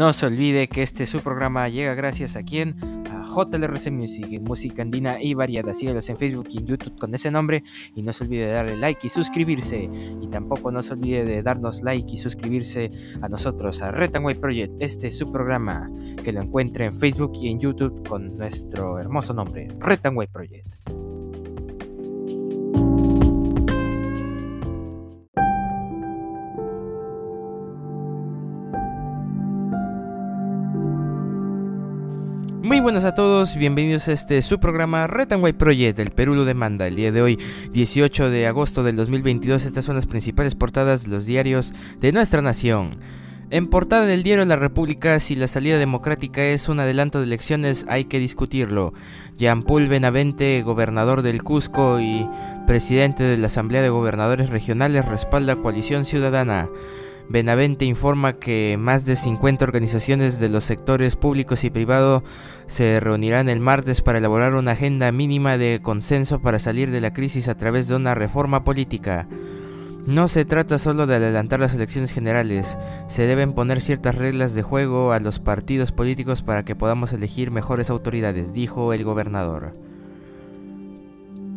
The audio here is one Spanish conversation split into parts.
No se olvide que este su programa llega gracias a quien? A JLRC Music, música andina y variada. Síguelos en Facebook y en YouTube con ese nombre. Y no se olvide de darle like y suscribirse. Y tampoco no se olvide de darnos like y suscribirse a nosotros, a Red Project. Este es su programa que lo encuentre en Facebook y en YouTube con nuestro hermoso nombre, Red Project. Muy buenas a todos, bienvenidos a este su programa Red Project, el Perú lo demanda. El día de hoy, 18 de agosto del 2022, estas son las principales portadas de los diarios de nuestra nación. En portada del diario La República, si la salida democrática es un adelanto de elecciones, hay que discutirlo. Jean Paul Benavente, gobernador del Cusco y presidente de la Asamblea de Gobernadores Regionales, respalda Coalición Ciudadana. Benavente informa que más de 50 organizaciones de los sectores públicos y privados se reunirán el martes para elaborar una agenda mínima de consenso para salir de la crisis a través de una reforma política. No se trata solo de adelantar las elecciones generales, se deben poner ciertas reglas de juego a los partidos políticos para que podamos elegir mejores autoridades, dijo el gobernador.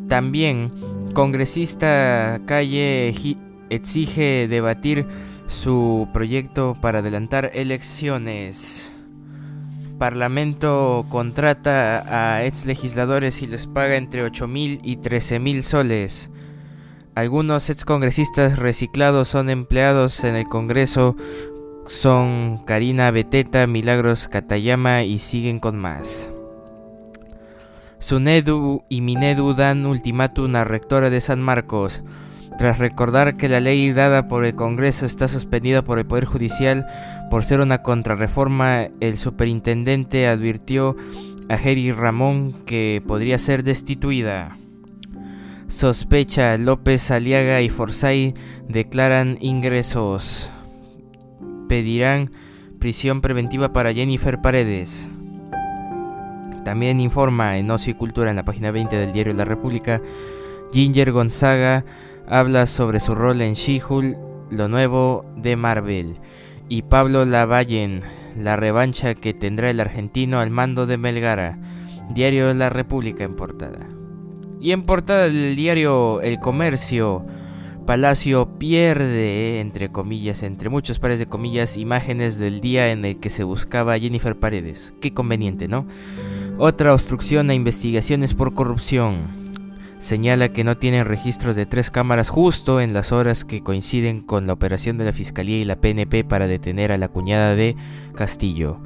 También, congresista Calle exige debatir su proyecto para adelantar elecciones. Parlamento contrata a ex legisladores y les paga entre 8 mil y 13 mil soles. Algunos ex congresistas reciclados son empleados en el Congreso. Son Karina Beteta, Milagros Katayama y siguen con más. Sunedu y Minedu dan ultimátum a rectora de San Marcos. Tras recordar que la ley dada por el Congreso está suspendida por el Poder Judicial por ser una contrarreforma, el superintendente advirtió a Jerry Ramón que podría ser destituida. Sospecha López Aliaga y Forsyth declaran ingresos. Pedirán prisión preventiva para Jennifer Paredes. También informa en Ocio y Cultura en la página 20 del diario La República, Ginger Gonzaga habla sobre su rol en She-Hulk, lo nuevo de Marvel, y Pablo Lavallen, la revancha que tendrá el argentino al mando de Melgara, diario La República en portada. Y en portada del diario El Comercio, Palacio pierde, entre comillas, entre muchos pares de comillas, imágenes del día en el que se buscaba a Jennifer Paredes. Qué conveniente, ¿no? Otra obstrucción a investigaciones por corrupción señala que no tienen registros de tres cámaras justo en las horas que coinciden con la operación de la Fiscalía y la PNP para detener a la cuñada de Castillo.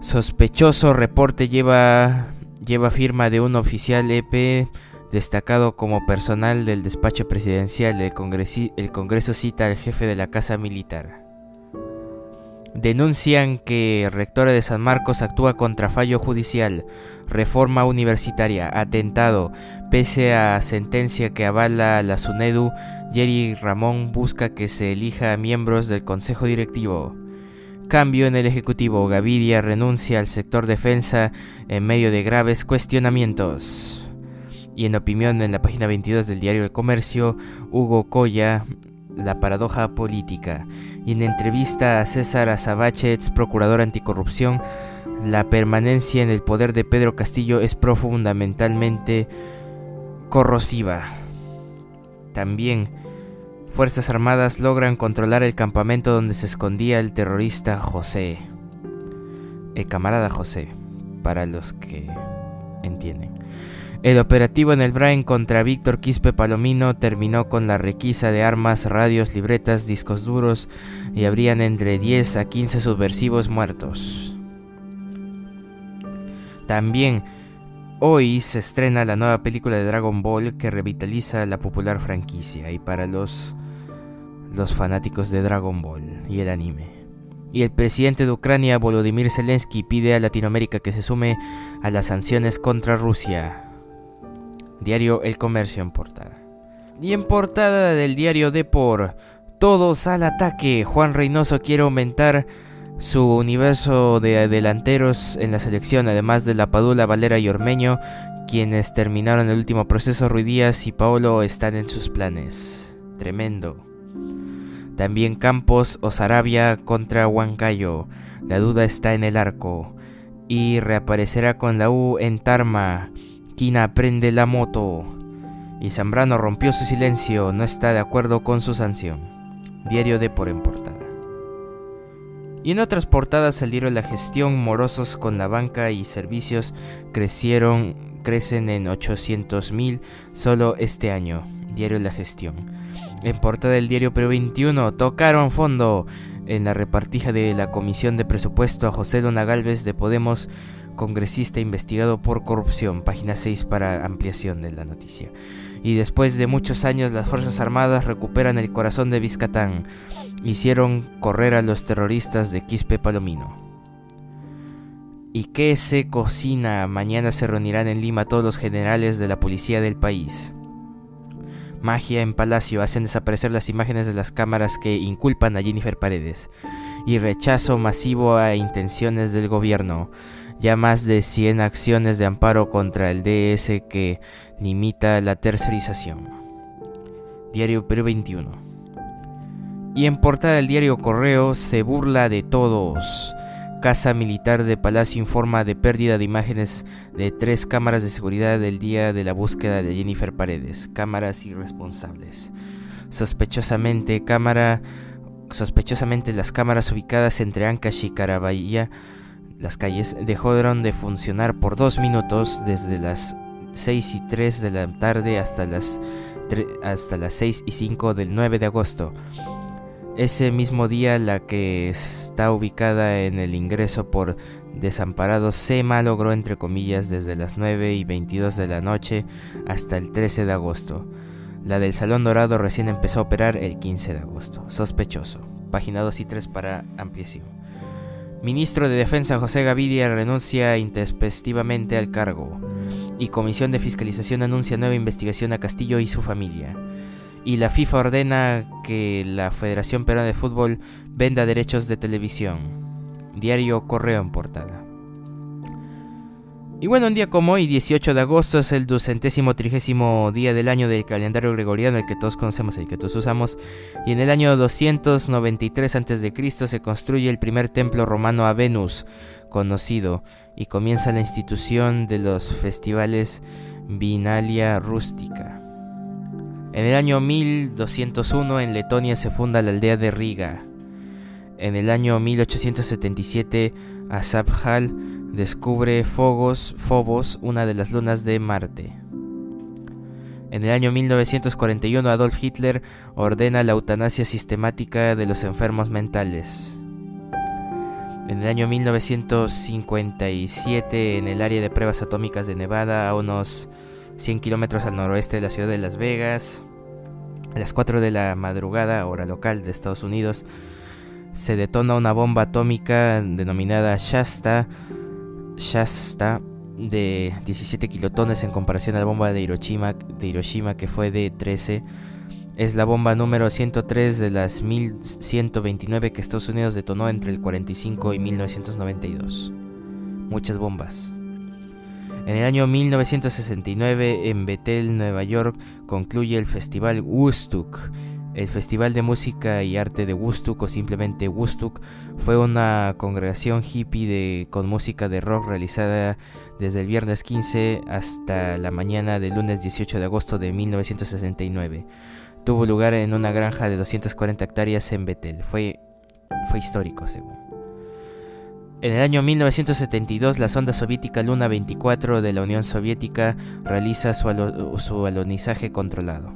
Sospechoso reporte lleva, lleva firma de un oficial EP destacado como personal del despacho presidencial. El, el Congreso cita al jefe de la Casa Militar. Denuncian que rectora de San Marcos actúa contra fallo judicial, reforma universitaria, atentado. Pese a sentencia que avala la SUNEDU, Jerry Ramón busca que se elija a miembros del Consejo Directivo. Cambio en el Ejecutivo. Gaviria renuncia al sector defensa en medio de graves cuestionamientos. Y en opinión en la página 22 del diario El Comercio, Hugo Coya la paradoja política. Y en entrevista a César Azabache, ex procurador anticorrupción, la permanencia en el poder de Pedro Castillo es profundamentalmente corrosiva. También, Fuerzas Armadas logran controlar el campamento donde se escondía el terrorista José. El camarada José, para los que entienden. El operativo en el Brain contra Víctor Quispe Palomino terminó con la requisa de armas, radios, libretas, discos duros y habrían entre 10 a 15 subversivos muertos. También hoy se estrena la nueva película de Dragon Ball que revitaliza la popular franquicia y para los los fanáticos de Dragon Ball y el anime. Y el presidente de Ucrania, Volodymyr Zelensky, pide a Latinoamérica que se sume a las sanciones contra Rusia. Diario El Comercio en portada. Y en portada del diario Depor, todos al ataque. Juan Reynoso quiere aumentar su universo de delanteros en la selección, además de la Padula, Valera y Ormeño, quienes terminaron el último proceso, Ruidías y Paolo están en sus planes. Tremendo. También Campos o Sarabia contra Huancayo. La duda está en el arco. Y reaparecerá con la U en Tarma. Quina prende la moto. Y Zambrano rompió su silencio, no está de acuerdo con su sanción. Diario de por en portada. Y en otras portadas salieron la gestión, morosos con la banca y servicios crecieron, crecen en 800 mil solo este año. Diario La Gestión. En portada del diario Perú 21 tocaron fondo en la repartija de la Comisión de Presupuesto a José Luna Galvez de Podemos, congresista investigado por corrupción. Página 6 para ampliación de la noticia. Y después de muchos años las Fuerzas Armadas recuperan el corazón de Vizcatán. Hicieron correr a los terroristas de Quispe Palomino. ¿Y qué se cocina? Mañana se reunirán en Lima todos los generales de la policía del país. Magia en Palacio hacen desaparecer las imágenes de las cámaras que inculpan a Jennifer Paredes. Y rechazo masivo a intenciones del gobierno. Ya más de 100 acciones de amparo contra el DS que limita la tercerización. Diario Perú 21. Y en portada del diario Correo se burla de todos. Casa Militar de Palacio informa de pérdida de imágenes de tres cámaras de seguridad del día de la búsqueda de Jennifer Paredes. Cámaras irresponsables. Sospechosamente, cámara, sospechosamente las cámaras ubicadas entre Ancash y Carabaya, las calles, dejaron de funcionar por dos minutos desde las 6 y 3 de la tarde hasta las, hasta las 6 y 5 del 9 de agosto. Ese mismo día la que está ubicada en el ingreso por desamparado se malogró entre comillas desde las 9 y 22 de la noche hasta el 13 de agosto. La del Salón Dorado recién empezó a operar el 15 de agosto. Sospechoso. Página 2 y 3 para ampliación. Ministro de Defensa José Gavidia renuncia intempestivamente al cargo. Y Comisión de Fiscalización anuncia nueva investigación a Castillo y su familia y la FIFA ordena que la Federación Peruana de Fútbol venda derechos de televisión. Diario Correo en portada. Y bueno, un día como hoy, 18 de agosto, es el ducentésimo trigésimo día del año del calendario gregoriano, el que todos conocemos, el que todos usamos. Y en el año 293 a.C. se construye el primer templo romano a Venus, conocido, y comienza la institución de los festivales Vinalia Rústica. En el año 1201 en Letonia se funda la aldea de Riga. En el año 1877 Asapjal descubre Phobos, Phobos, una de las lunas de Marte. En el año 1941 Adolf Hitler ordena la eutanasia sistemática de los enfermos mentales. En el año 1957 en el área de pruebas atómicas de Nevada a unos 100 kilómetros al noroeste de la ciudad de Las Vegas. A las 4 de la madrugada, hora local de Estados Unidos, se detona una bomba atómica denominada Shasta, Shasta de 17 kilotones en comparación a la bomba de Hiroshima, de Hiroshima que fue de 13. Es la bomba número 103 de las 1129 que Estados Unidos detonó entre el 45 y 1992. Muchas bombas. En el año 1969, en Bethel, Nueva York, concluye el Festival Woodstock. El Festival de Música y Arte de Woodstock, o simplemente Woodstock, fue una congregación hippie de, con música de rock realizada desde el viernes 15 hasta la mañana del lunes 18 de agosto de 1969. Tuvo lugar en una granja de 240 hectáreas en Bethel. Fue, fue histórico, según. En el año 1972, la sonda soviética Luna 24 de la Unión Soviética realiza su, alonizaje controlado.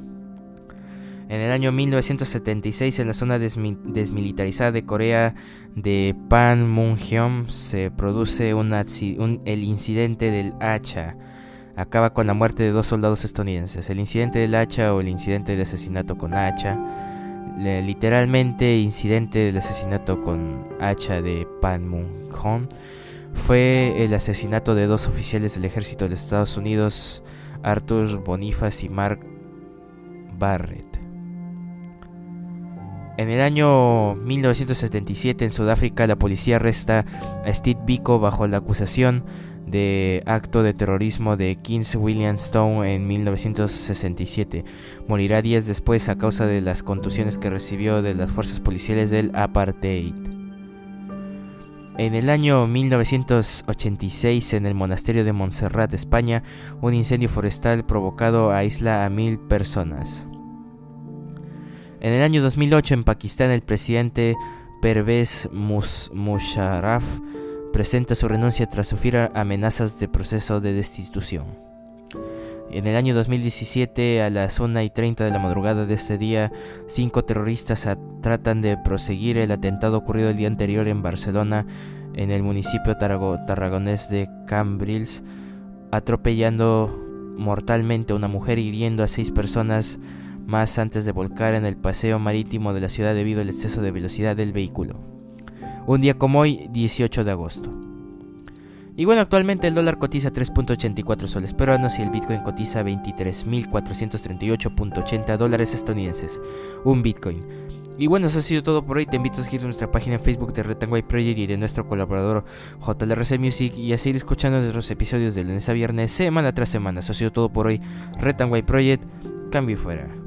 En el año 1976, en la zona desmilitarizada de Corea de Panmunjom, se produce el incidente del hacha. Acaba con la muerte de dos soldados estadounidenses. El incidente del hacha o el incidente de asesinato con hacha literalmente incidente del asesinato con hacha de Panmunjom fue el asesinato de dos oficiales del ejército de Estados Unidos, Arthur Bonifaz y Mark Barrett. En el año 1977 en Sudáfrica la policía arresta a Steve Biko bajo la acusación de acto de terrorismo de Kings William Stone en 1967. Morirá días después a causa de las contusiones que recibió de las fuerzas policiales del apartheid. En el año 1986, en el monasterio de Montserrat, España, un incendio forestal provocado aísla a mil personas. En el año 2008, en Pakistán, el presidente Pervez Musharraf presenta su renuncia tras sufrir amenazas de proceso de destitución. En el año 2017, a las 1 y 30 de la madrugada de este día, cinco terroristas tratan de proseguir el atentado ocurrido el día anterior en Barcelona, en el municipio tarragonés de Cambrils, atropellando mortalmente a una mujer hiriendo a seis personas más antes de volcar en el paseo marítimo de la ciudad debido al exceso de velocidad del vehículo. Un día como hoy, 18 de agosto. Y bueno, actualmente el dólar cotiza 3.84 soles peruanos y el Bitcoin cotiza 23.438.80 dólares estadounidenses. Un Bitcoin. Y bueno, eso ha sido todo por hoy. Te invito a seguir nuestra página en Facebook de Retangway Project y de nuestro colaborador JLRC Music y a seguir escuchando nuestros episodios de lunes a viernes, semana tras semana. Eso ha sido todo por hoy. Retangway Project, cambio y fuera.